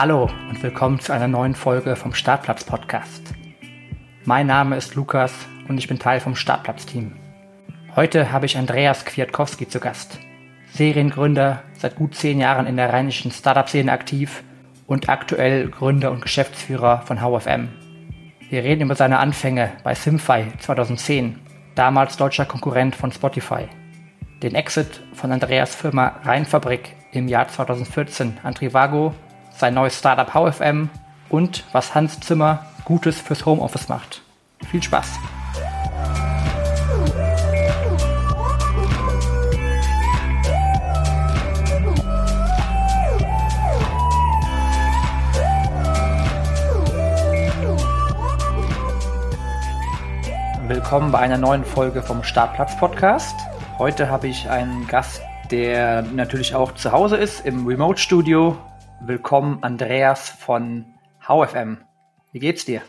Hallo und willkommen zu einer neuen Folge vom Startplatz Podcast. Mein Name ist Lukas und ich bin Teil vom Startplatz-Team. Heute habe ich Andreas Kwiatkowski zu Gast. Seriengründer, seit gut zehn Jahren in der rheinischen Startup-Szene aktiv und aktuell Gründer und Geschäftsführer von HFM. Wir reden über seine Anfänge bei Simfy 2010, damals deutscher Konkurrent von Spotify. Den Exit von Andreas Firma Rheinfabrik im Jahr 2014 an Trivago, sein neues Startup HFM und was Hans Zimmer Gutes fürs Homeoffice macht. Viel Spaß! Willkommen bei einer neuen Folge vom Startplatz Podcast. Heute habe ich einen Gast, der natürlich auch zu Hause ist im Remote Studio. Willkommen Andreas von HFM. Wie geht's dir?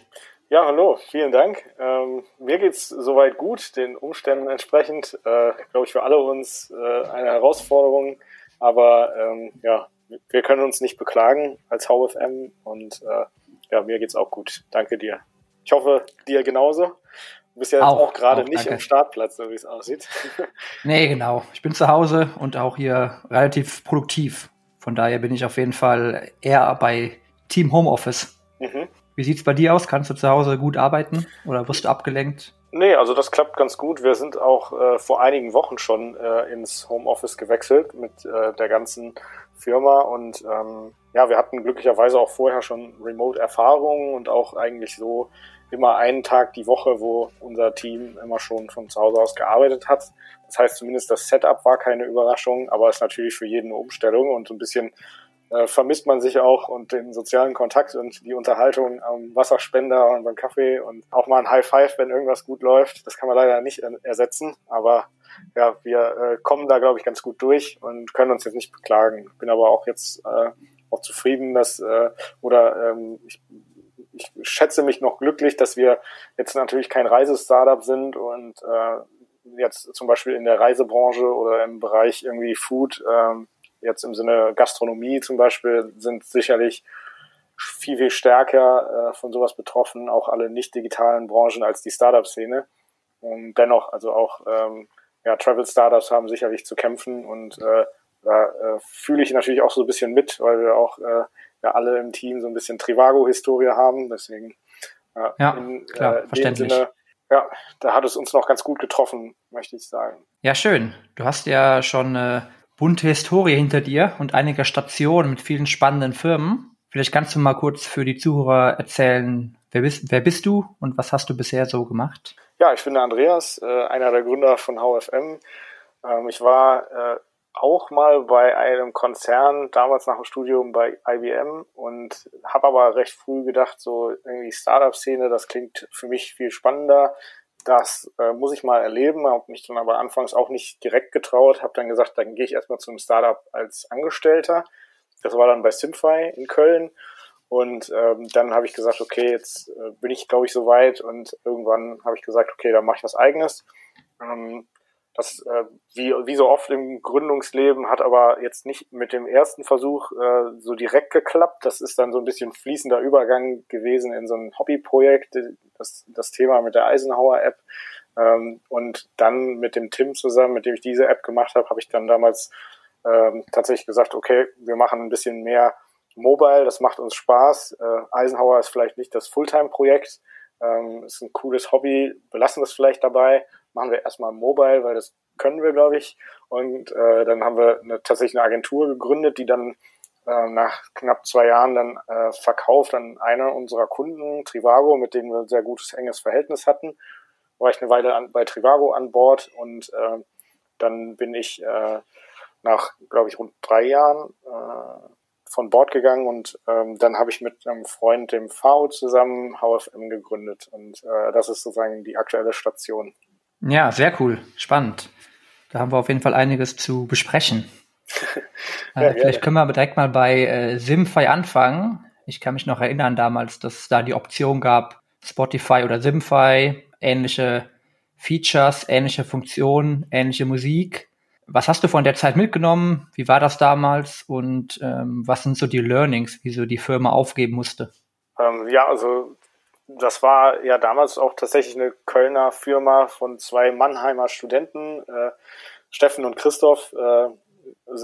Ja, hallo, vielen Dank. Ähm, mir geht's soweit gut, den Umständen entsprechend. Äh, Glaube ich für alle uns äh, eine Herausforderung, aber ähm, ja, wir können uns nicht beklagen als HFM und äh, ja, mir geht's auch gut. Danke dir. Ich hoffe, dir genauso. Du bist ja jetzt auch, auch gerade nicht danke. im Startplatz, so wie es aussieht. nee, genau. Ich bin zu Hause und auch hier relativ produktiv. Von daher bin ich auf jeden Fall eher bei Team Homeoffice. Mhm. Wie sieht's bei dir aus? Kannst du zu Hause gut arbeiten oder wirst du abgelenkt? Nee, also das klappt ganz gut. Wir sind auch äh, vor einigen Wochen schon äh, ins Homeoffice gewechselt mit äh, der ganzen Firma und ähm, ja, wir hatten glücklicherweise auch vorher schon Remote-Erfahrungen und auch eigentlich so immer einen Tag die Woche, wo unser Team immer schon von zu Hause aus gearbeitet hat. Das heißt, zumindest das Setup war keine Überraschung, aber ist natürlich für jeden eine Umstellung und so ein bisschen äh, vermisst man sich auch und den sozialen Kontakt und die Unterhaltung am Wasserspender und beim Kaffee und auch mal ein High Five, wenn irgendwas gut läuft. Das kann man leider nicht ersetzen, aber ja, wir äh, kommen da, glaube ich, ganz gut durch und können uns jetzt nicht beklagen. Bin aber auch jetzt äh, auch zufrieden, dass äh, oder ähm, ich ich schätze mich noch glücklich, dass wir jetzt natürlich kein Reisestartup sind und äh, jetzt zum Beispiel in der Reisebranche oder im Bereich irgendwie Food, äh, jetzt im Sinne Gastronomie zum Beispiel, sind sicherlich viel, viel stärker äh, von sowas betroffen, auch alle nicht digitalen Branchen als die Startup-Szene. Und dennoch, also auch ähm, ja, Travel-Startups haben sicherlich zu kämpfen und äh, da äh, fühle ich natürlich auch so ein bisschen mit, weil wir auch äh, ja alle im Team so ein bisschen Trivago-Historie haben. Deswegen äh, ja, in, klar, äh, verständlich. Sinne, ja, da hat es uns noch ganz gut getroffen, möchte ich sagen. Ja, schön. Du hast ja schon eine bunte Historie hinter dir und einige Stationen mit vielen spannenden Firmen. Vielleicht kannst du mal kurz für die Zuhörer erzählen, wer bist, wer bist du und was hast du bisher so gemacht? Ja, ich bin der Andreas, äh, einer der Gründer von HFM. Ähm, ich war äh, auch mal bei einem Konzern, damals nach dem Studium bei IBM und habe aber recht früh gedacht, so irgendwie Startup-Szene, das klingt für mich viel spannender. Das äh, muss ich mal erleben, habe mich dann aber anfangs auch nicht direkt getraut, habe dann gesagt, dann gehe ich erstmal zum Startup als Angestellter. Das war dann bei Simfy in Köln und ähm, dann habe ich gesagt, okay, jetzt äh, bin ich, glaube ich, soweit und irgendwann habe ich gesagt, okay, dann mache ich was eigenes. Ähm, das, äh, wie, wie so oft im Gründungsleben, hat aber jetzt nicht mit dem ersten Versuch äh, so direkt geklappt. Das ist dann so ein bisschen fließender Übergang gewesen in so ein Hobbyprojekt, das, das Thema mit der Eisenhower-App. Ähm, und dann mit dem Tim zusammen, mit dem ich diese App gemacht habe, habe ich dann damals ähm, tatsächlich gesagt, okay, wir machen ein bisschen mehr Mobile, das macht uns Spaß. Äh, Eisenhower ist vielleicht nicht das Fulltime-Projekt, ähm, ist ein cooles Hobby, belassen wir es vielleicht dabei machen wir erstmal Mobile, weil das können wir, glaube ich. Und äh, dann haben wir eine, tatsächlich eine Agentur gegründet, die dann äh, nach knapp zwei Jahren dann äh, verkauft an einer unserer Kunden, Trivago, mit denen wir ein sehr gutes, enges Verhältnis hatten. War ich eine Weile an, bei Trivago an Bord und äh, dann bin ich äh, nach, glaube ich, rund drei Jahren äh, von Bord gegangen und ähm, dann habe ich mit einem Freund, dem VO, zusammen HFM gegründet und äh, das ist sozusagen die aktuelle Station. Ja, sehr cool. Spannend. Da haben wir auf jeden Fall einiges zu besprechen. ja, äh, vielleicht können wir direkt mal bei äh, Simfy anfangen. Ich kann mich noch erinnern damals, dass es da die Option gab, Spotify oder Simfy, ähnliche Features, ähnliche Funktionen, ähnliche Musik. Was hast du von der Zeit mitgenommen? Wie war das damals? Und ähm, was sind so die Learnings, wie so die Firma aufgeben musste? Ähm, ja, also das war ja damals auch tatsächlich eine Kölner Firma von zwei Mannheimer Studenten, äh, Steffen und Christoph, äh,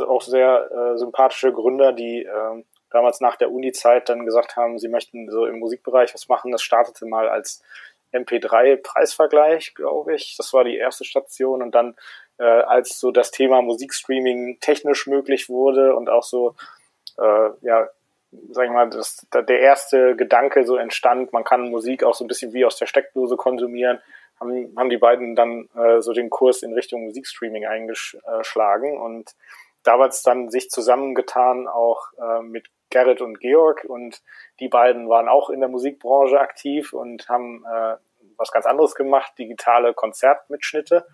auch sehr äh, sympathische Gründer, die äh, damals nach der Uni-Zeit dann gesagt haben, sie möchten so im Musikbereich was machen. Das startete mal als MP3-Preisvergleich, glaube ich. Das war die erste Station und dann, äh, als so das Thema Musikstreaming technisch möglich wurde und auch so, äh, ja, sag ich mal, das, der erste Gedanke so entstand, man kann Musik auch so ein bisschen wie aus der Steckdose konsumieren, haben, haben die beiden dann äh, so den Kurs in Richtung Musikstreaming eingeschlagen. Und damals dann sich zusammengetan auch äh, mit Gerrit und Georg. Und die beiden waren auch in der Musikbranche aktiv und haben äh, was ganz anderes gemacht, digitale Konzertmitschnitte.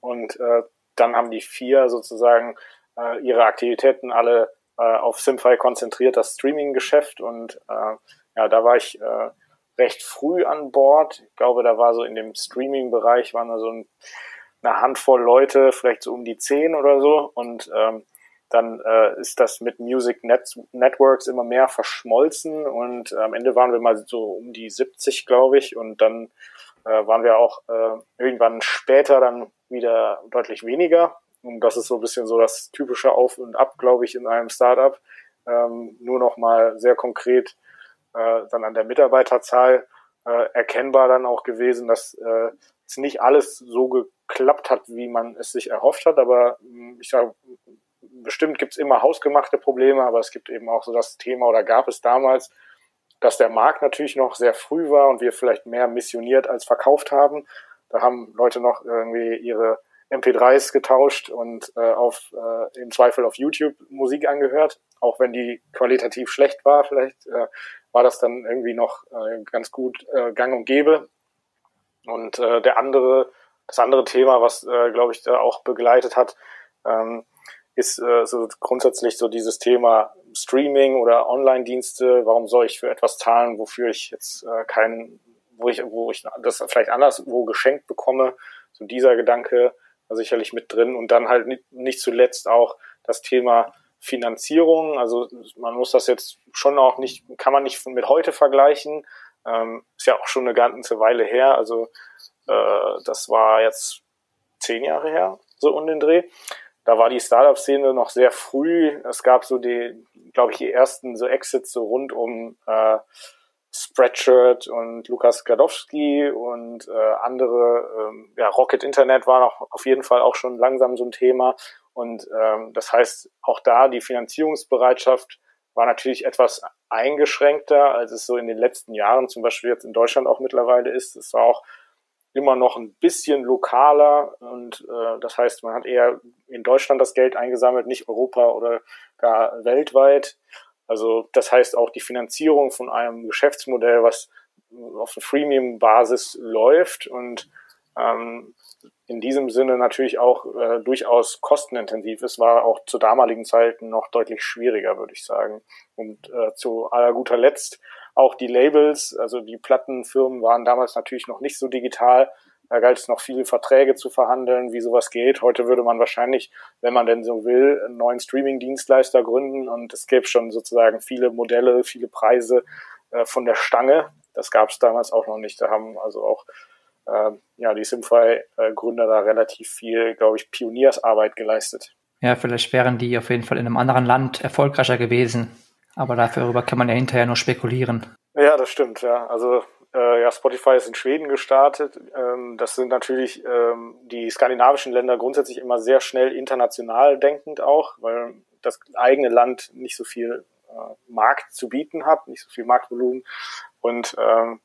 Und äh, dann haben die vier sozusagen äh, ihre Aktivitäten alle äh, auf Simfy konzentriert, das Streaming-Geschäft und äh, ja, da war ich äh, recht früh an Bord. Ich glaube, da war so in dem Streaming-Bereich waren da so ein, eine Handvoll Leute, vielleicht so um die zehn oder so und ähm, dann äh, ist das mit Music Net Networks immer mehr verschmolzen und äh, am Ende waren wir mal so um die 70, glaube ich, und dann äh, waren wir auch äh, irgendwann später dann wieder deutlich weniger. Und das ist so ein bisschen so das typische Auf und Ab, glaube ich, in einem Startup. Ähm, nur noch mal sehr konkret äh, dann an der Mitarbeiterzahl äh, erkennbar dann auch gewesen, dass äh, es nicht alles so geklappt hat, wie man es sich erhofft hat. Aber ich sage, bestimmt gibt es immer hausgemachte Probleme, aber es gibt eben auch so das Thema oder gab es damals, dass der Markt natürlich noch sehr früh war und wir vielleicht mehr missioniert als verkauft haben. Da haben Leute noch irgendwie ihre MP3s getauscht und äh, auf äh, im Zweifel auf YouTube Musik angehört, auch wenn die qualitativ schlecht war. Vielleicht äh, war das dann irgendwie noch äh, ganz gut äh, Gang und Gäbe. Und äh, der andere, das andere Thema, was äh, glaube ich da auch begleitet hat, ähm, ist äh, so grundsätzlich so dieses Thema Streaming oder Online-Dienste. Warum soll ich für etwas zahlen, wofür ich jetzt äh, keinen, wo ich, wo ich das vielleicht anderswo geschenkt bekomme? So dieser Gedanke sicherlich mit drin und dann halt nicht, zuletzt auch das Thema Finanzierung. Also man muss das jetzt schon auch nicht, kann man nicht mit heute vergleichen. Ähm, ist ja auch schon eine ganze Weile her. Also äh, das war jetzt zehn Jahre her, so um den Dreh da war die Startup-Szene noch sehr früh. Es gab so die, glaube ich, die ersten so Exits so rund um äh, Spreadshirt und Lukas Gadowski und äh, andere, ähm, ja, Rocket Internet war noch auf jeden Fall auch schon langsam so ein Thema. Und ähm, das heißt, auch da die Finanzierungsbereitschaft war natürlich etwas eingeschränkter, als es so in den letzten Jahren zum Beispiel jetzt in Deutschland auch mittlerweile ist. Es war auch immer noch ein bisschen lokaler und äh, das heißt, man hat eher in Deutschland das Geld eingesammelt, nicht Europa oder gar weltweit. Also das heißt auch die Finanzierung von einem Geschäftsmodell, was auf einer Freemium-Basis läuft und ähm, in diesem Sinne natürlich auch äh, durchaus kostenintensiv ist, war auch zu damaligen Zeiten noch deutlich schwieriger, würde ich sagen. Und äh, zu aller guter Letzt auch die Labels, also die Plattenfirmen waren damals natürlich noch nicht so digital. Da galt es noch viele Verträge zu verhandeln, wie sowas geht. Heute würde man wahrscheinlich, wenn man denn so will, einen neuen Streaming-Dienstleister gründen und es gäbe schon sozusagen viele Modelle, viele Preise äh, von der Stange. Das gab es damals auch noch nicht. Da haben also auch äh, ja, die Simfy-Gründer da relativ viel, glaube ich, Pioniersarbeit geleistet. Ja, vielleicht wären die auf jeden Fall in einem anderen Land erfolgreicher gewesen. Aber darüber kann man ja hinterher nur spekulieren. Ja, das stimmt, ja. Also äh, ja, Spotify ist in Schweden gestartet. Ähm, das sind natürlich ähm, die skandinavischen Länder grundsätzlich immer sehr schnell international denkend auch, weil das eigene Land nicht so viel äh, Markt zu bieten hat, nicht so viel Marktvolumen. Und ähm,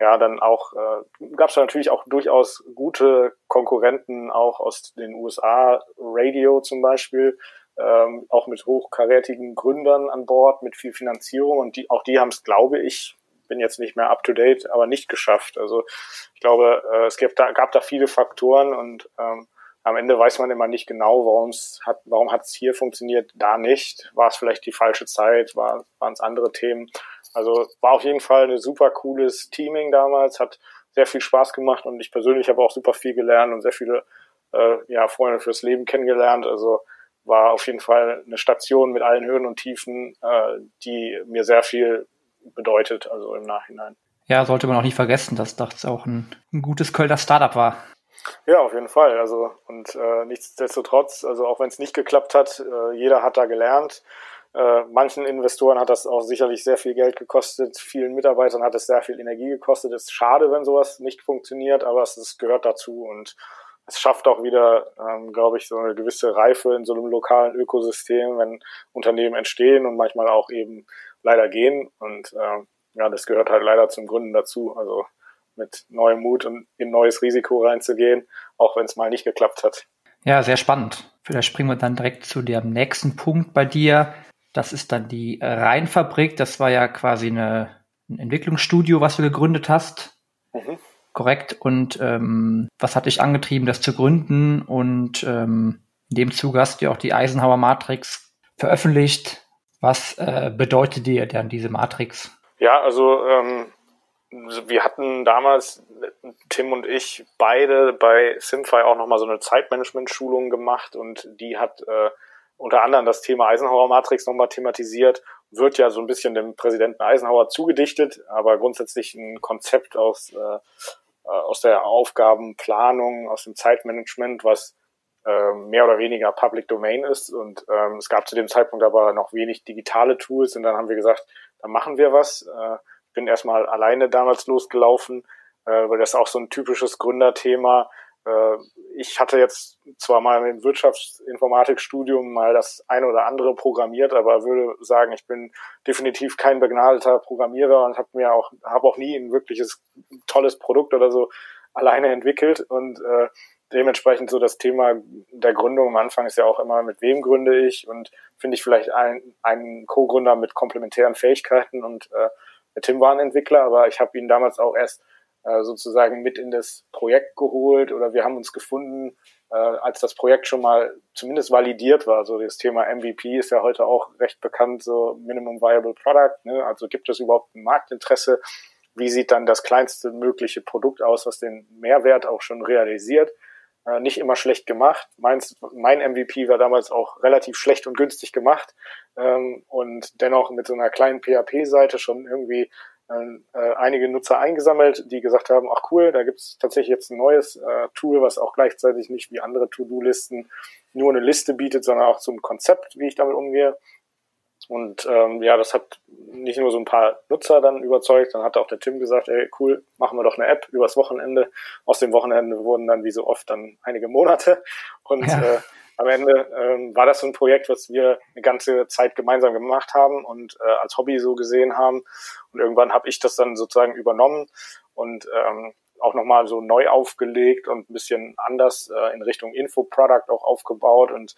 ja, dann auch äh, gab es natürlich auch durchaus gute Konkurrenten auch aus den USA, Radio zum Beispiel, ähm, auch mit hochkarätigen Gründern an Bord, mit viel Finanzierung und die, auch die haben es, glaube ich, bin jetzt nicht mehr up to date, aber nicht geschafft. Also ich glaube, äh, es gab da, gab da viele Faktoren und ähm, am Ende weiß man immer nicht genau, warum es hat, warum hat es hier funktioniert, da nicht. War es vielleicht die falsche Zeit, war, waren es andere Themen. Also war auf jeden Fall ein super cooles Teaming damals, hat sehr viel Spaß gemacht und ich persönlich habe auch super viel gelernt und sehr viele äh, ja, Freunde fürs Leben kennengelernt. Also war auf jeden Fall eine Station mit allen Höhen und Tiefen, äh, die mir sehr viel bedeutet, also im Nachhinein. Ja, sollte man auch nicht vergessen, dass das auch ein, ein gutes Kölner Startup war. Ja, auf jeden Fall. Also und äh, nichtsdestotrotz, also auch wenn es nicht geklappt hat, äh, jeder hat da gelernt. Äh, manchen Investoren hat das auch sicherlich sehr viel Geld gekostet, vielen Mitarbeitern hat es sehr viel Energie gekostet. Es ist schade, wenn sowas nicht funktioniert, aber es, es gehört dazu und es schafft auch wieder, ähm, glaube ich, so eine gewisse Reife in so einem lokalen Ökosystem, wenn Unternehmen entstehen und manchmal auch eben leider gehen. Und ähm, ja, das gehört halt leider zum Gründen dazu. Also mit neuem Mut und in neues Risiko reinzugehen, auch wenn es mal nicht geklappt hat. Ja, sehr spannend. Vielleicht springen wir dann direkt zu dem nächsten Punkt bei dir. Das ist dann die Rheinfabrik. Das war ja quasi eine, ein Entwicklungsstudio, was du gegründet hast. Mhm. Korrekt. Und ähm, was hat dich angetrieben, das zu gründen? Und ähm, in dem Zuge hast du ja auch die Eisenhower Matrix veröffentlicht. Was äh, bedeutet dir denn diese Matrix? Ja, also ähm, wir hatten damals, Tim und ich, beide bei Simfy auch nochmal so eine Zeitmanagement-Schulung gemacht und die hat äh, unter anderem das Thema Eisenhower-Matrix nochmal thematisiert. Wird ja so ein bisschen dem Präsidenten Eisenhower zugedichtet, aber grundsätzlich ein Konzept aus, äh, aus der Aufgabenplanung, aus dem Zeitmanagement, was äh, mehr oder weniger Public Domain ist. Und ähm, es gab zu dem Zeitpunkt aber noch wenig digitale Tools und dann haben wir gesagt, dann machen wir was. Äh, bin erstmal alleine damals losgelaufen, äh, weil das auch so ein typisches Gründerthema. Äh, ich hatte jetzt zwar mal im Wirtschaftsinformatikstudium mal das eine oder andere programmiert, aber würde sagen, ich bin definitiv kein begnadeter Programmierer und habe mir auch habe auch nie ein wirkliches tolles Produkt oder so alleine entwickelt und äh, dementsprechend so das Thema der Gründung am Anfang ist ja auch immer, mit wem gründe ich und finde ich vielleicht einen, Co-Gründer mit komplementären Fähigkeiten und äh, der Tim war ein Entwickler, aber ich habe ihn damals auch erst äh, sozusagen mit in das Projekt geholt oder wir haben uns gefunden, äh, als das Projekt schon mal zumindest validiert war. So das Thema MVP ist ja heute auch recht bekannt, so Minimum Viable Product. Ne? Also gibt es überhaupt ein Marktinteresse? Wie sieht dann das kleinste mögliche Produkt aus, was den Mehrwert auch schon realisiert? Äh, nicht immer schlecht gemacht. Meins, mein MVP war damals auch relativ schlecht und günstig gemacht ähm, und dennoch mit so einer kleinen PHP-Seite schon irgendwie äh, einige Nutzer eingesammelt, die gesagt haben, ach cool, da gibt's tatsächlich jetzt ein neues äh, Tool, was auch gleichzeitig nicht wie andere To-Do-Listen nur eine Liste bietet, sondern auch zum Konzept, wie ich damit umgehe. Und ähm, ja, das hat nicht nur so ein paar Nutzer dann überzeugt, dann hat auch der Tim gesagt, ey, cool, machen wir doch eine App übers Wochenende. Aus dem Wochenende wurden dann wie so oft dann einige Monate. Und ja. äh, am Ende ähm, war das so ein Projekt, was wir eine ganze Zeit gemeinsam gemacht haben und äh, als Hobby so gesehen haben. Und irgendwann habe ich das dann sozusagen übernommen und ähm, auch nochmal so neu aufgelegt und ein bisschen anders äh, in Richtung Infoproduct auch aufgebaut und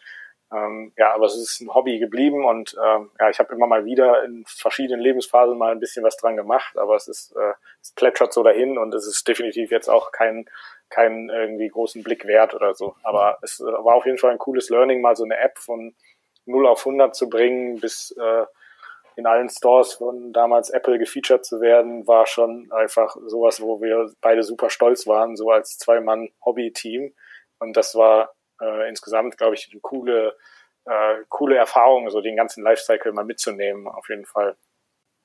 ähm, ja, aber es ist ein Hobby geblieben und ähm, ja, ich habe immer mal wieder in verschiedenen Lebensphasen mal ein bisschen was dran gemacht, aber es ist, äh, es plätschert so dahin und es ist definitiv jetzt auch kein keinen irgendwie großen Blick wert oder so. Aber es äh, war auf jeden Fall ein cooles Learning, mal so eine App von 0 auf 100 zu bringen, bis äh, in allen Stores von damals Apple gefeatured zu werden, war schon einfach sowas, wo wir beide super stolz waren, so als Zwei-Mann-Hobby-Team. Und das war äh, insgesamt, glaube ich, eine coole, äh, coole Erfahrung, so den ganzen Lifecycle mal mitzunehmen, auf jeden Fall.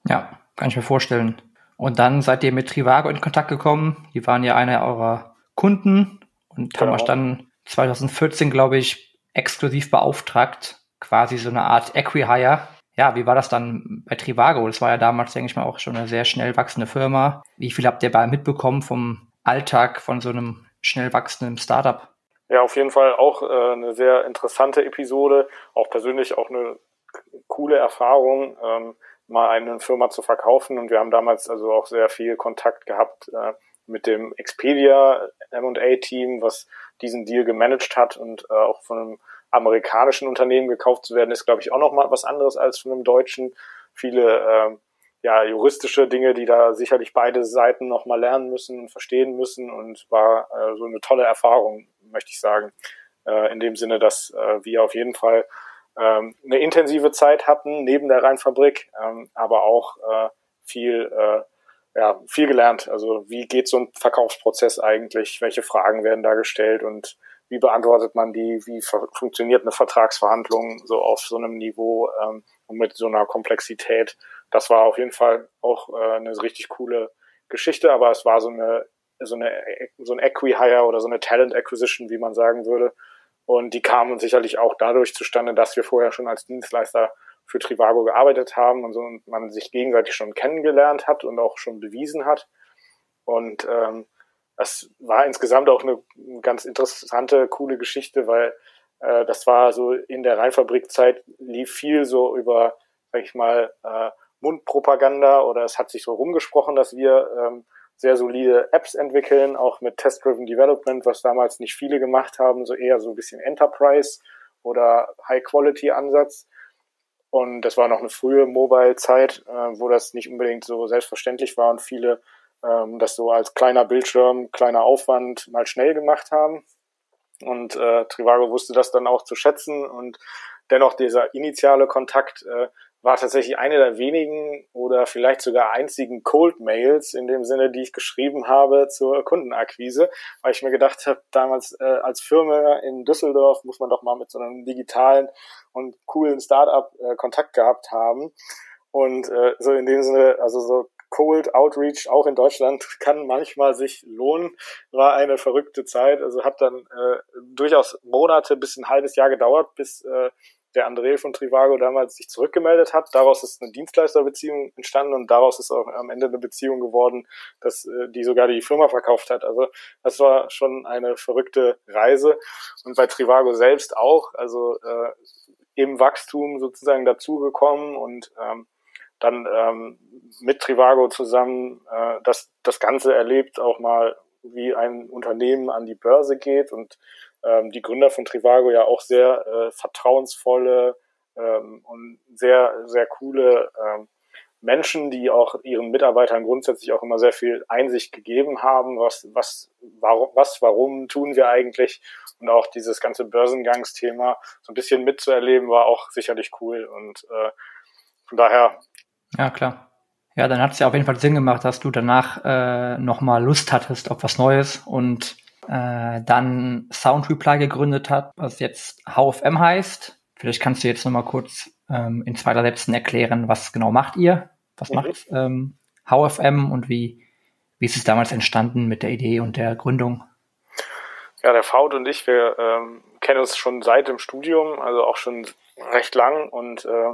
Ja, kann ich mir vorstellen. Und dann seid ihr mit Trivago in Kontakt gekommen. Die waren ja einer eurer Kunden und genau. haben euch dann 2014, glaube ich, exklusiv beauftragt, quasi so eine Art Equihire. Ja, wie war das dann bei Trivago? Das war ja damals, denke ich mal, auch schon eine sehr schnell wachsende Firma. Wie viel habt ihr bei mitbekommen vom Alltag von so einem schnell wachsenden Startup? Ja, auf jeden Fall auch äh, eine sehr interessante Episode, auch persönlich auch eine coole Erfahrung, ähm, mal eine Firma zu verkaufen. Und wir haben damals also auch sehr viel Kontakt gehabt äh, mit dem Expedia M&A-Team, was diesen Deal gemanagt hat und äh, auch von einem amerikanischen Unternehmen gekauft zu werden, ist, glaube ich, auch noch mal was anderes als von einem deutschen. Viele äh, ja, juristische Dinge, die da sicherlich beide Seiten noch mal lernen müssen und verstehen müssen und war äh, so eine tolle Erfahrung, möchte ich sagen. Äh, in dem Sinne, dass äh, wir auf jeden Fall ähm, eine intensive Zeit hatten neben der Rheinfabrik, ähm, aber auch äh, viel äh, ja, viel gelernt. Also wie geht so ein Verkaufsprozess eigentlich? Welche Fragen werden da gestellt und wie beantwortet man die? Wie funktioniert eine Vertragsverhandlung so auf so einem Niveau ähm, und mit so einer Komplexität? Das war auf jeden Fall auch äh, eine richtig coole Geschichte, aber es war so eine so eine so ein Equi-Hire oder so eine Talent Acquisition, wie man sagen würde. Und die kamen sicherlich auch dadurch zustande, dass wir vorher schon als Dienstleister für Trivago gearbeitet haben und so und man sich gegenseitig schon kennengelernt hat und auch schon bewiesen hat. Und ähm, das war insgesamt auch eine ganz interessante, coole Geschichte, weil äh, das war so in der Rheinfabrikzeit lief viel so über, sag ich mal, äh, Mundpropaganda oder es hat sich so rumgesprochen, dass wir ähm, sehr solide Apps entwickeln, auch mit Test-Driven Development, was damals nicht viele gemacht haben, so eher so ein bisschen Enterprise oder High-Quality-Ansatz. Und das war noch eine frühe Mobile-Zeit, äh, wo das nicht unbedingt so selbstverständlich war und viele ähm, das so als kleiner Bildschirm, kleiner Aufwand mal schnell gemacht haben. Und äh, Trivago wusste das dann auch zu schätzen und dennoch dieser initiale Kontakt äh, war tatsächlich eine der wenigen oder vielleicht sogar einzigen Cold Mails in dem Sinne, die ich geschrieben habe zur Kundenakquise, weil ich mir gedacht habe, damals äh, als Firma in Düsseldorf muss man doch mal mit so einem digitalen und coolen Startup äh, Kontakt gehabt haben. Und äh, so in dem Sinne, also so Cold Outreach auch in Deutschland kann manchmal sich lohnen. War eine verrückte Zeit. Also hat dann äh, durchaus Monate bis ein halbes Jahr gedauert, bis äh, der André von Trivago damals sich zurückgemeldet hat. Daraus ist eine Dienstleisterbeziehung entstanden und daraus ist auch am Ende eine Beziehung geworden, dass äh, die sogar die Firma verkauft hat. Also das war schon eine verrückte Reise und bei Trivago selbst auch. Also äh, im Wachstum sozusagen dazugekommen und ähm, dann ähm, mit Trivago zusammen äh, das, das Ganze erlebt, auch mal wie ein Unternehmen an die Börse geht und ähm, die Gründer von Trivago ja auch sehr äh, vertrauensvolle ähm, und sehr, sehr coole ähm, Menschen, die auch ihren Mitarbeitern grundsätzlich auch immer sehr viel Einsicht gegeben haben, was, was, warum, was, warum tun wir eigentlich und auch dieses ganze Börsengangsthema so ein bisschen mitzuerleben, war auch sicherlich cool und äh, von daher. Ja, klar. Ja, dann hat es ja auf jeden Fall Sinn gemacht, dass du danach äh, nochmal Lust hattest auf was Neues und äh, dann Sound Reply gegründet hat, was jetzt HFM heißt. Vielleicht kannst du jetzt nochmal kurz ähm, in zwei, drei Sätzen erklären, was genau macht ihr? Was mhm. macht ähm, HFM und wie, wie ist es damals entstanden mit der Idee und der Gründung? Ja, der Faut und ich, wir ähm, kennen uns schon seit dem Studium, also auch schon recht lang und äh,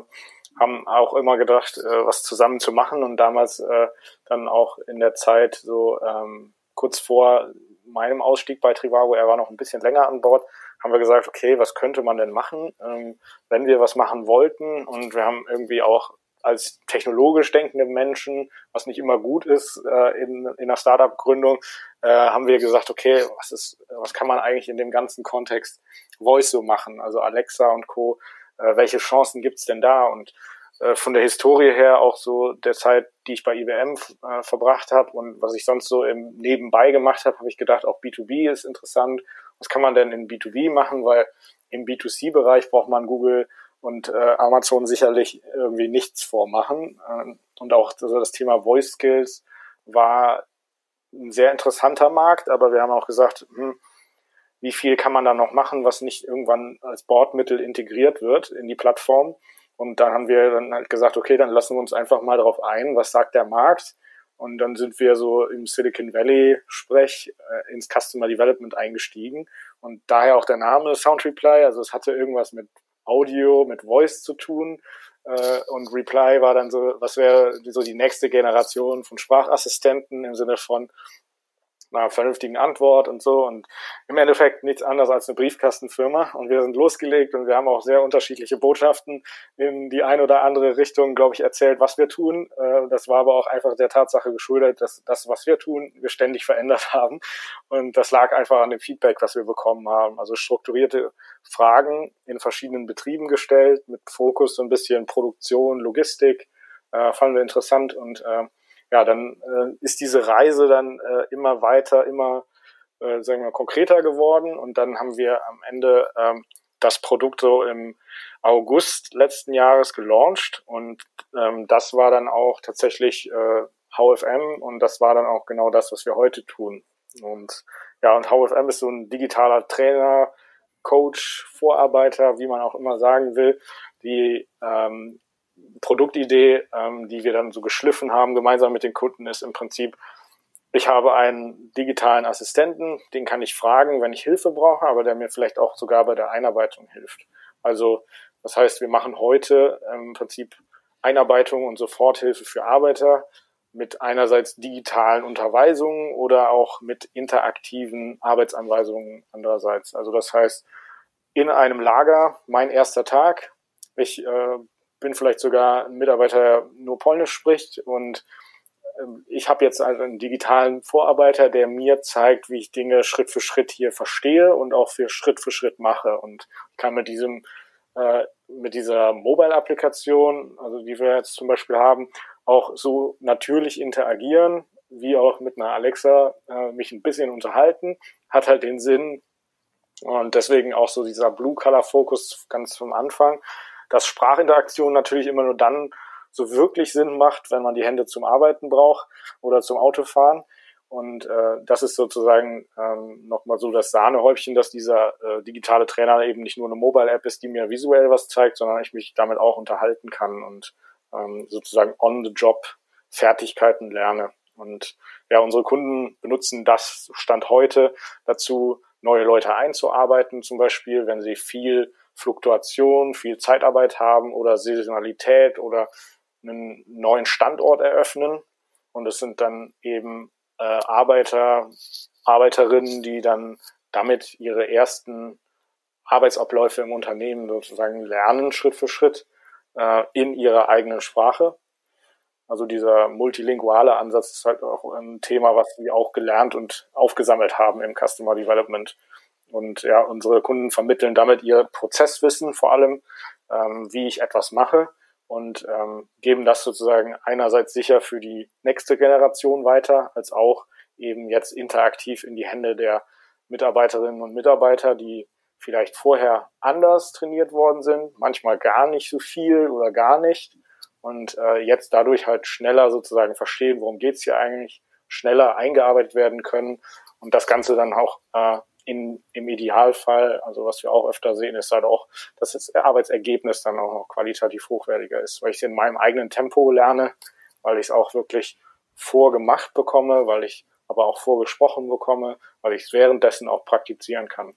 haben auch immer gedacht, äh, was zusammen zu machen und damals äh, dann auch in der Zeit so ähm, kurz vor meinem Ausstieg bei Trivago, er war noch ein bisschen länger an Bord, haben wir gesagt, okay, was könnte man denn machen, ähm, wenn wir was machen wollten und wir haben irgendwie auch als technologisch denkende Menschen, was nicht immer gut ist äh, in, in einer Startup-Gründung, äh, haben wir gesagt, okay, was ist, was kann man eigentlich in dem ganzen Kontext Voice so machen? Also Alexa und Co. Äh, welche Chancen gibt's denn da? Und von der Historie her auch so der Zeit, die ich bei IBM äh, verbracht habe und was ich sonst so im Nebenbei gemacht habe, habe ich gedacht, auch B2B ist interessant. Was kann man denn in B2B machen? Weil im B2C-Bereich braucht man Google und äh, Amazon sicherlich irgendwie nichts vormachen. Ähm, und auch also das Thema Voice Skills war ein sehr interessanter Markt, aber wir haben auch gesagt, hm, wie viel kann man da noch machen, was nicht irgendwann als Bordmittel integriert wird in die Plattform. Und dann haben wir dann halt gesagt, okay, dann lassen wir uns einfach mal darauf ein, was sagt der Markt. Und dann sind wir so im Silicon Valley Sprech äh, ins Customer Development eingestiegen. Und daher auch der Name Sound Reply. Also es hatte irgendwas mit Audio, mit Voice zu tun. Äh, und Reply war dann so, was wäre so die nächste Generation von Sprachassistenten im Sinne von, einer vernünftigen Antwort und so und im Endeffekt nichts anderes als eine Briefkastenfirma und wir sind losgelegt und wir haben auch sehr unterschiedliche Botschaften in die eine oder andere Richtung, glaube ich, erzählt, was wir tun. Äh, das war aber auch einfach der Tatsache geschuldet, dass das, was wir tun, wir ständig verändert haben und das lag einfach an dem Feedback, was wir bekommen haben. Also strukturierte Fragen in verschiedenen Betrieben gestellt mit Fokus so ein bisschen Produktion, Logistik, äh, fanden wir interessant und äh, ja, dann äh, ist diese Reise dann äh, immer weiter, immer, äh, sagen wir, konkreter geworden und dann haben wir am Ende ähm, das Produkt so im August letzten Jahres gelauncht und ähm, das war dann auch tatsächlich äh, HFM und das war dann auch genau das, was wir heute tun. Und ja, und HFM ist so ein digitaler Trainer, Coach, Vorarbeiter, wie man auch immer sagen will. Die ähm, Produktidee, ähm, die wir dann so geschliffen haben, gemeinsam mit den Kunden, ist im Prinzip, ich habe einen digitalen Assistenten, den kann ich fragen, wenn ich Hilfe brauche, aber der mir vielleicht auch sogar bei der Einarbeitung hilft. Also das heißt, wir machen heute im Prinzip Einarbeitung und Soforthilfe für Arbeiter mit einerseits digitalen Unterweisungen oder auch mit interaktiven Arbeitsanweisungen andererseits. Also das heißt, in einem Lager, mein erster Tag, ich äh, bin vielleicht sogar ein Mitarbeiter, der nur Polnisch spricht. Und ähm, ich habe jetzt also einen digitalen Vorarbeiter, der mir zeigt, wie ich Dinge Schritt für Schritt hier verstehe und auch für Schritt für Schritt mache. Und kann mit diesem äh, mit dieser Mobile-Applikation, also die wir jetzt zum Beispiel haben, auch so natürlich interagieren, wie auch mit einer Alexa äh, mich ein bisschen unterhalten, hat halt den Sinn. Und deswegen auch so dieser Blue-Color-Fokus ganz vom Anfang, dass Sprachinteraktion natürlich immer nur dann so wirklich Sinn macht, wenn man die Hände zum Arbeiten braucht oder zum Autofahren. Und äh, das ist sozusagen ähm, nochmal so das Sahnehäubchen, dass dieser äh, digitale Trainer eben nicht nur eine Mobile-App ist, die mir visuell was zeigt, sondern ich mich damit auch unterhalten kann und ähm, sozusagen on the job Fertigkeiten lerne. Und ja, unsere Kunden benutzen das Stand heute dazu, neue Leute einzuarbeiten, zum Beispiel, wenn sie viel Fluktuation, viel Zeitarbeit haben oder Saisonalität oder einen neuen Standort eröffnen. Und es sind dann eben äh, Arbeiter, Arbeiterinnen, die dann damit ihre ersten Arbeitsabläufe im Unternehmen sozusagen lernen, Schritt für Schritt, äh, in ihrer eigenen Sprache. Also dieser multilinguale Ansatz ist halt auch ein Thema, was wir auch gelernt und aufgesammelt haben im Customer Development. Und ja, unsere Kunden vermitteln damit ihr Prozesswissen, vor allem, ähm, wie ich etwas mache und ähm, geben das sozusagen einerseits sicher für die nächste Generation weiter, als auch eben jetzt interaktiv in die Hände der Mitarbeiterinnen und Mitarbeiter, die vielleicht vorher anders trainiert worden sind, manchmal gar nicht so viel oder gar nicht und äh, jetzt dadurch halt schneller sozusagen verstehen, worum geht's hier eigentlich, schneller eingearbeitet werden können und das Ganze dann auch äh, in, im Idealfall, also was wir auch öfter sehen, ist halt auch, dass das Arbeitsergebnis dann auch noch qualitativ hochwertiger ist, weil ich es in meinem eigenen Tempo lerne, weil ich es auch wirklich vorgemacht bekomme, weil ich aber auch vorgesprochen bekomme, weil ich es währenddessen auch praktizieren kann.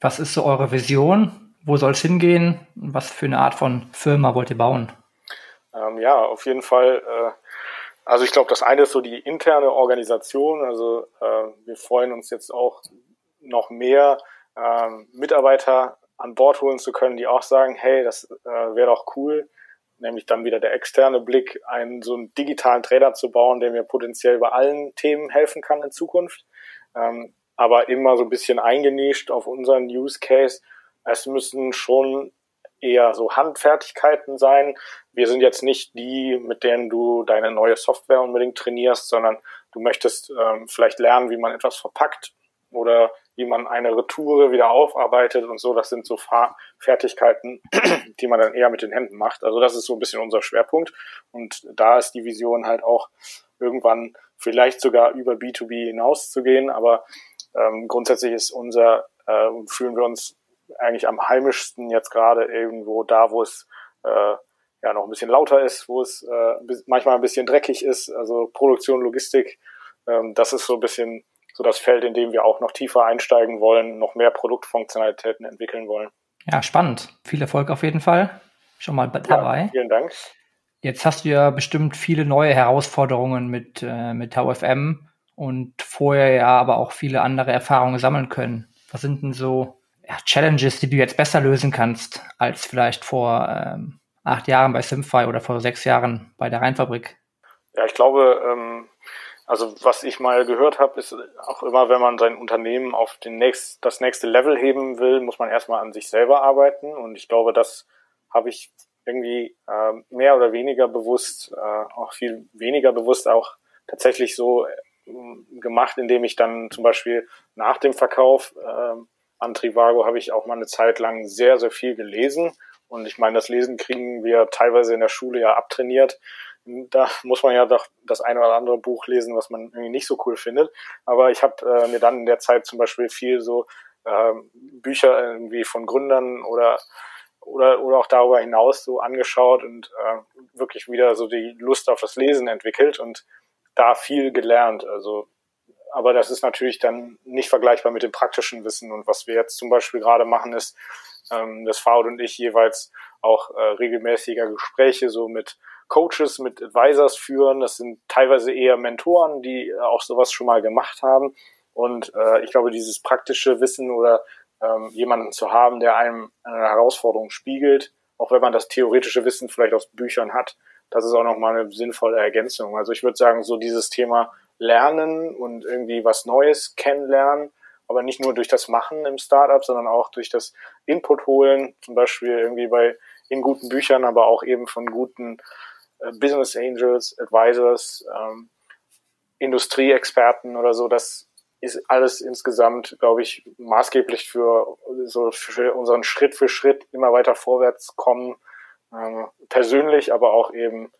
Was ist so eure Vision? Wo soll es hingehen? Was für eine Art von Firma wollt ihr bauen? Ähm, ja, auf jeden Fall. Äh, also ich glaube, das eine ist so die interne Organisation. Also äh, wir freuen uns jetzt auch noch mehr ähm, Mitarbeiter an Bord holen zu können, die auch sagen, hey, das äh, wäre doch cool, nämlich dann wieder der externe Blick, einen so einen digitalen Trainer zu bauen, der mir potenziell bei allen Themen helfen kann in Zukunft, ähm, aber immer so ein bisschen eingenischt auf unseren Use Case. Es müssen schon eher so Handfertigkeiten sein. Wir sind jetzt nicht die, mit denen du deine neue Software unbedingt trainierst, sondern du möchtest ähm, vielleicht lernen, wie man etwas verpackt oder wie man eine Retoure wieder aufarbeitet und so. Das sind so Fahr Fertigkeiten, die man dann eher mit den Händen macht. Also das ist so ein bisschen unser Schwerpunkt. Und da ist die Vision halt auch irgendwann vielleicht sogar über B2B hinauszugehen. Aber ähm, grundsätzlich ist unser, äh, fühlen wir uns eigentlich am heimischsten jetzt gerade irgendwo da, wo es äh, ja noch ein bisschen lauter ist, wo es äh, manchmal ein bisschen dreckig ist. Also Produktion, Logistik, ähm, das ist so ein bisschen so das Feld, in dem wir auch noch tiefer einsteigen wollen, noch mehr Produktfunktionalitäten entwickeln wollen. Ja, spannend. Viel Erfolg auf jeden Fall. Schon mal dabei. Ja, vielen Dank. Jetzt hast du ja bestimmt viele neue Herausforderungen mit, äh, mit VFM und vorher ja aber auch viele andere Erfahrungen sammeln können. Was sind denn so ja, Challenges, die du jetzt besser lösen kannst, als vielleicht vor ähm, acht Jahren bei Simfy oder vor sechs Jahren bei der Rheinfabrik? Ja, ich glaube, ähm, also was ich mal gehört habe, ist auch immer, wenn man sein Unternehmen auf den nächst, das nächste Level heben will, muss man erstmal an sich selber arbeiten. Und ich glaube, das habe ich irgendwie äh, mehr oder weniger bewusst, äh, auch viel weniger bewusst auch tatsächlich so äh, gemacht, indem ich dann zum Beispiel nach dem Verkauf äh, an Trivago habe ich auch mal eine Zeit lang sehr, sehr viel gelesen. Und ich meine, das Lesen kriegen wir teilweise in der Schule ja abtrainiert da muss man ja doch das eine oder andere Buch lesen, was man irgendwie nicht so cool findet. Aber ich habe äh, mir dann in der Zeit zum Beispiel viel so äh, Bücher irgendwie von Gründern oder oder oder auch darüber hinaus so angeschaut und äh, wirklich wieder so die Lust auf das Lesen entwickelt und da viel gelernt. Also aber das ist natürlich dann nicht vergleichbar mit dem praktischen Wissen. Und was wir jetzt zum Beispiel gerade machen, ist, ähm, dass Faud und ich jeweils auch äh, regelmäßiger Gespräche so mit Coaches, mit Advisors führen. Das sind teilweise eher Mentoren, die äh, auch sowas schon mal gemacht haben. Und äh, ich glaube, dieses praktische Wissen oder ähm, jemanden zu haben, der einem eine Herausforderung spiegelt, auch wenn man das theoretische Wissen vielleicht aus Büchern hat, das ist auch nochmal eine sinnvolle Ergänzung. Also ich würde sagen, so dieses Thema Lernen und irgendwie was Neues kennenlernen, aber nicht nur durch das Machen im Startup, sondern auch durch das Input holen, zum Beispiel irgendwie bei in guten Büchern, aber auch eben von guten Business Angels, Advisors, ähm, Industrieexperten oder so. Das ist alles insgesamt, glaube ich, maßgeblich für so für unseren Schritt für Schritt immer weiter vorwärts kommen, ähm, persönlich, aber auch eben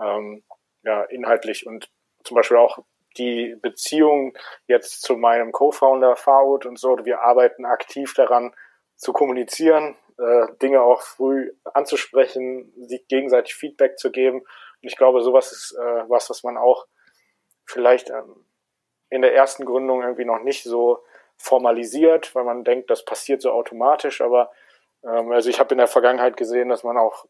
ähm, ja inhaltlich und zum Beispiel auch die Beziehung jetzt zu meinem Co-Founder Faud und so. Wir arbeiten aktiv daran zu kommunizieren, äh, Dinge auch früh anzusprechen, sich gegenseitig Feedback zu geben. Und ich glaube, sowas ist äh, was, was man auch vielleicht ähm, in der ersten Gründung irgendwie noch nicht so formalisiert, weil man denkt, das passiert so automatisch. Aber ähm, also ich habe in der Vergangenheit gesehen, dass man auch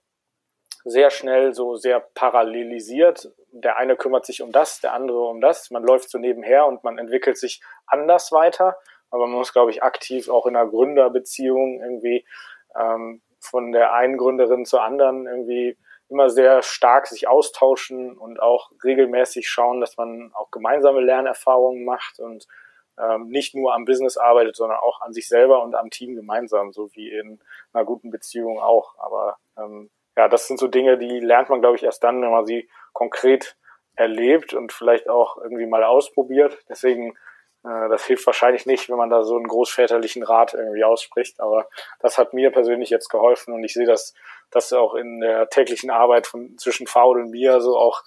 sehr schnell so sehr parallelisiert. Der eine kümmert sich um das, der andere um das. Man läuft so nebenher und man entwickelt sich anders weiter. Aber man muss, glaube ich, aktiv auch in einer Gründerbeziehung irgendwie ähm, von der einen Gründerin zur anderen irgendwie immer sehr stark sich austauschen und auch regelmäßig schauen, dass man auch gemeinsame Lernerfahrungen macht und ähm, nicht nur am Business arbeitet, sondern auch an sich selber und am Team gemeinsam, so wie in einer guten Beziehung auch. Aber ähm, ja, das sind so Dinge, die lernt man, glaube ich, erst dann, wenn man sie konkret erlebt und vielleicht auch irgendwie mal ausprobiert. Deswegen, das hilft wahrscheinlich nicht, wenn man da so einen großväterlichen Rat irgendwie ausspricht. Aber das hat mir persönlich jetzt geholfen und ich sehe, dass das auch in der täglichen Arbeit von zwischen Faul und mir so auch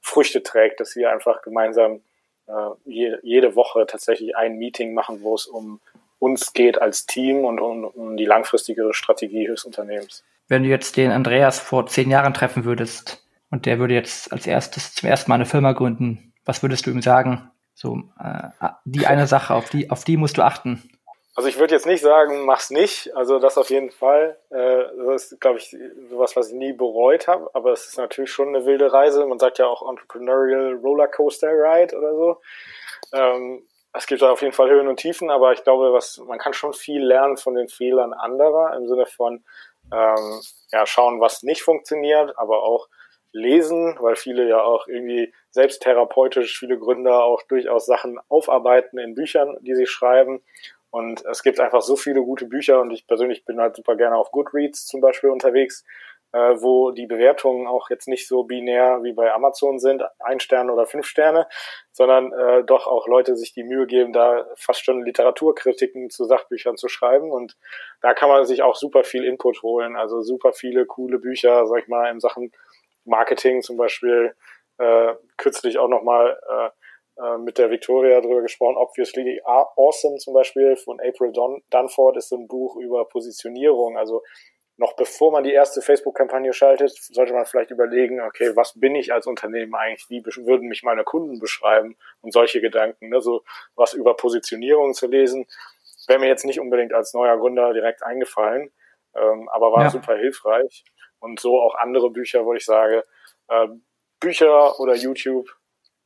Früchte trägt, dass wir einfach gemeinsam äh, je, jede Woche tatsächlich ein Meeting machen, wo es um uns geht als Team und um, um die langfristigere Strategie des Unternehmens wenn du jetzt den Andreas vor zehn Jahren treffen würdest und der würde jetzt als erstes zum ersten Mal eine Firma gründen, was würdest du ihm sagen? So, äh, die eine Sache, auf die, auf die musst du achten. Also ich würde jetzt nicht sagen, mach's nicht. Also das auf jeden Fall. Äh, das ist, glaube ich, sowas, was ich nie bereut habe. Aber es ist natürlich schon eine wilde Reise. Man sagt ja auch Entrepreneurial Rollercoaster Ride oder so. Ähm, es gibt da auf jeden Fall Höhen und Tiefen, aber ich glaube, was man kann schon viel lernen von den Fehlern anderer im Sinne von ähm, ja, schauen, was nicht funktioniert, aber auch lesen, weil viele ja auch irgendwie selbsttherapeutisch, viele Gründer auch durchaus Sachen aufarbeiten in Büchern, die sie schreiben. Und es gibt einfach so viele gute Bücher und ich persönlich bin halt super gerne auf Goodreads zum Beispiel unterwegs, äh, wo die Bewertungen auch jetzt nicht so binär wie bei Amazon sind, ein Stern oder fünf Sterne, sondern äh, doch auch Leute sich die Mühe geben, da fast schon Literaturkritiken zu Sachbüchern zu schreiben. Und da kann man sich auch super viel Input holen. Also super viele coole Bücher, sag ich mal, in Sachen Marketing zum Beispiel. Äh, kürzlich auch nochmal äh, äh, mit der Victoria drüber gesprochen. Obviously Awesome zum Beispiel von April Dun Dunford ist so ein Buch über Positionierung. Also noch bevor man die erste Facebook-Kampagne schaltet, sollte man vielleicht überlegen, okay, was bin ich als Unternehmen eigentlich? Wie würden mich meine Kunden beschreiben? Und solche Gedanken, ne? so was über Positionierung zu lesen, wäre mir jetzt nicht unbedingt als neuer Gründer direkt eingefallen, ähm, aber war ja. super hilfreich. Und so auch andere Bücher, wo ich sage, äh, Bücher oder YouTube,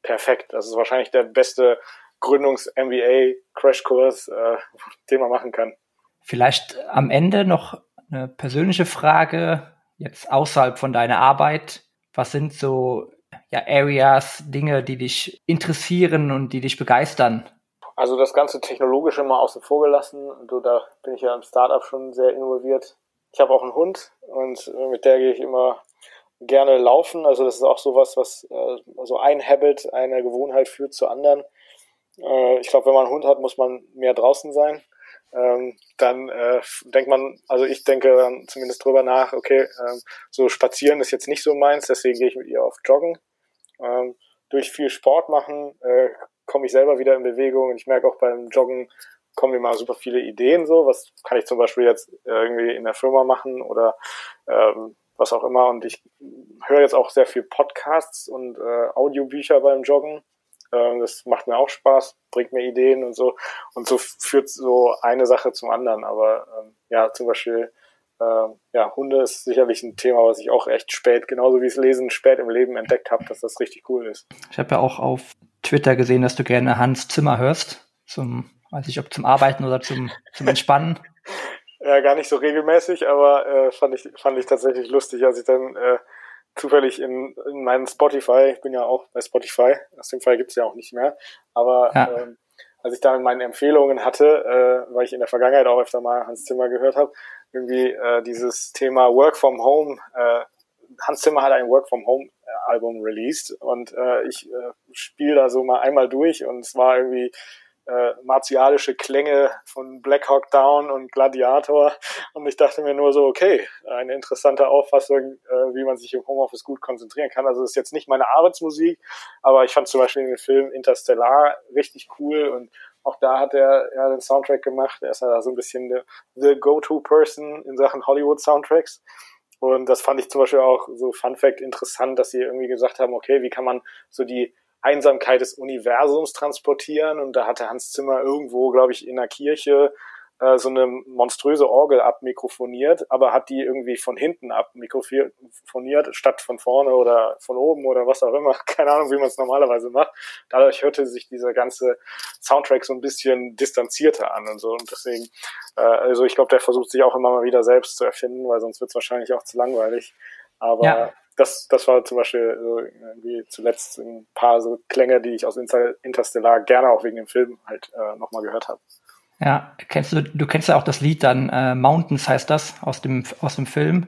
perfekt. Das ist wahrscheinlich der beste Gründungs-MBA-Crashkurs, äh, den man machen kann. Vielleicht am Ende noch eine persönliche Frage, jetzt außerhalb von deiner Arbeit. Was sind so ja, Areas, Dinge, die dich interessieren und die dich begeistern? Also das ganze Technologische mal außen vor gelassen. Du, da bin ich ja im Startup schon sehr involviert. Ich habe auch einen Hund und mit der gehe ich immer gerne laufen. Also das ist auch sowas, was äh, so ein Habit, eine Gewohnheit führt zu anderen. Äh, ich glaube, wenn man einen Hund hat, muss man mehr draußen sein. ähm, dann äh, denkt man, also ich denke dann zumindest drüber nach, okay, ähm, so spazieren ist jetzt nicht so meins, deswegen gehe ich mit ihr auf Joggen. Ähm, durch viel Sport machen äh, komme ich selber wieder in Bewegung und ich merke auch beim Joggen kommen mal super viele Ideen so, was kann ich zum Beispiel jetzt irgendwie in der Firma machen oder ähm, was auch immer und ich höre jetzt auch sehr viel Podcasts und äh, Audiobücher beim Joggen. Ähm, das macht mir auch Spaß, bringt mir Ideen und so und so führt so eine Sache zum anderen, aber ähm, ja, zum Beispiel äh, ja, Hunde ist sicherlich ein Thema, was ich auch echt spät, genauso wie es Lesen, spät im Leben entdeckt habe, dass das richtig cool ist. Ich habe ja auch auf Twitter gesehen, dass du gerne Hans Zimmer hörst, zum, weiß ich, ob zum Arbeiten oder zum, zum Entspannen. ja, gar nicht so regelmäßig, aber äh, fand ich fand ich tatsächlich lustig, als ich dann äh, zufällig in, in meinen Spotify, ich bin ja auch bei Spotify, aus dem Fall gibt's ja auch nicht mehr, aber ja. ähm, als ich da in meinen Empfehlungen hatte, äh, weil ich in der Vergangenheit auch öfter mal Hans Zimmer gehört habe, irgendwie äh, dieses Thema Work from Home. Äh, Hans Zimmer hat ein Work from Home äh, Album released und äh, ich äh, spiele da so mal einmal durch und es war irgendwie äh, martialische Klänge von Black Hawk Down und Gladiator und ich dachte mir nur so, okay, eine interessante Auffassung, äh, wie man sich im Homeoffice gut konzentrieren kann. Also es ist jetzt nicht meine Arbeitsmusik, aber ich fand zum Beispiel den Film Interstellar richtig cool und auch da hat er ja den Soundtrack gemacht. Er ist ja so ein bisschen the, the go-to-person in Sachen Hollywood-Soundtracks. Und das fand ich zum Beispiel auch so Fun Fact interessant, dass sie irgendwie gesagt haben, okay, wie kann man so die Einsamkeit des Universums transportieren? Und da hatte Hans Zimmer irgendwo, glaube ich, in der Kirche äh, so eine monströse Orgel abmikrofoniert, aber hat die irgendwie von hinten abmikrofoniert, statt von vorne oder von oben oder was auch immer. Keine Ahnung, wie man es normalerweise macht. Dadurch hörte sich dieser ganze Soundtrack so ein bisschen distanzierter an und so. Und deswegen, äh, also ich glaube, der versucht sich auch immer mal wieder selbst zu erfinden, weil sonst wird es wahrscheinlich auch zu langweilig. Aber ja. Das, das war zum Beispiel so irgendwie zuletzt ein paar so Klänge, die ich aus Interstellar gerne auch wegen dem Film halt äh, nochmal gehört habe. Ja, kennst du, du kennst ja auch das Lied dann, äh, Mountains heißt das, aus dem, aus dem Film.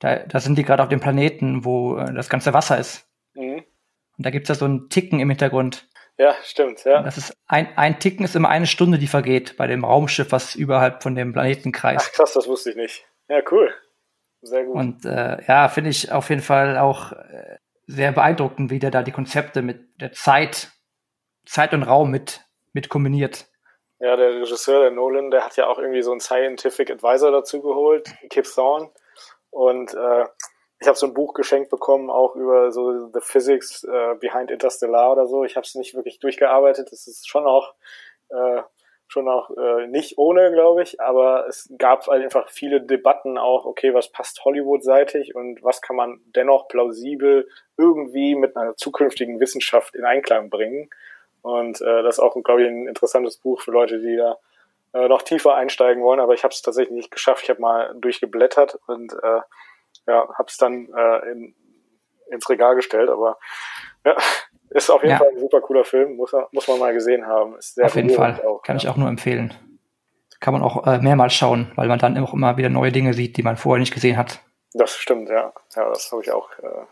Da, da sind die gerade auf dem Planeten, wo äh, das ganze Wasser ist. Mhm. Und da gibt's ja so einen Ticken im Hintergrund. Ja, stimmt, ja. Und das ist ein, ein Ticken ist immer eine Stunde, die vergeht bei dem Raumschiff, was überhalb von dem Planeten kreist. Ach krass, das wusste ich nicht. Ja, cool. Sehr gut. Und äh, ja, finde ich auf jeden Fall auch äh, sehr beeindruckend, wie der da die Konzepte mit der Zeit, Zeit und Raum mit, mit kombiniert. Ja, der Regisseur, der Nolan, der hat ja auch irgendwie so einen Scientific Advisor dazu geholt, Kip Thorne. Und äh, ich habe so ein Buch geschenkt bekommen, auch über so The Physics äh, Behind Interstellar oder so. Ich habe es nicht wirklich durchgearbeitet. Das ist schon auch äh, schon auch äh, nicht ohne, glaube ich, aber es gab einfach viele Debatten auch, okay, was passt Hollywood-seitig und was kann man dennoch plausibel irgendwie mit einer zukünftigen Wissenschaft in Einklang bringen. Und äh, das ist auch, glaube ich, ein interessantes Buch für Leute, die da äh, noch tiefer einsteigen wollen. Aber ich habe es tatsächlich nicht geschafft. Ich habe mal durchgeblättert und äh, ja, habe es dann äh, in, ins Regal gestellt. Aber ja, ist auf jeden ja. Fall ein super cooler Film. Muss, muss man mal gesehen haben. Ist sehr auf jeden Fall. Auch, Kann ja. ich auch nur empfehlen. Kann man auch äh, mehrmals schauen, weil man dann auch immer wieder neue Dinge sieht, die man vorher nicht gesehen hat. Das stimmt, ja. Ja, das habe ich auch äh,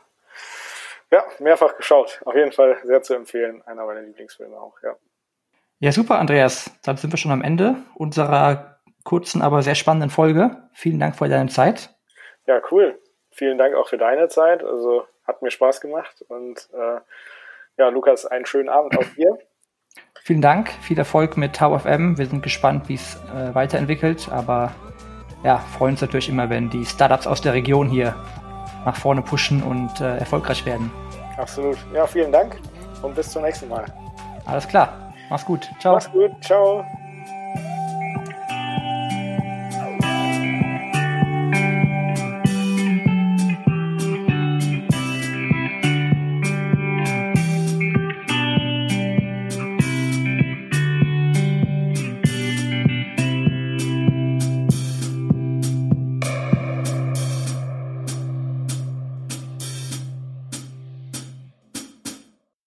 ja, mehrfach geschaut. Auf jeden Fall sehr zu empfehlen. Einer meiner Lieblingsfilme auch, ja. Ja, super, Andreas. Dann sind wir schon am Ende unserer kurzen, aber sehr spannenden Folge. Vielen Dank für deine Zeit. Ja, cool. Vielen Dank auch für deine Zeit. Also hat mir Spaß gemacht. Und äh, ja, Lukas, einen schönen Abend auch dir. Vielen Dank, viel Erfolg mit Tau FM. Wir sind gespannt, wie es äh, weiterentwickelt. Aber ja, freuen uns natürlich immer, wenn die Startups aus der Region hier nach vorne pushen und äh, erfolgreich werden. Absolut. Ja, vielen Dank und bis zum nächsten Mal. Alles klar. Mach's gut. Ciao. Mach's gut. Ciao.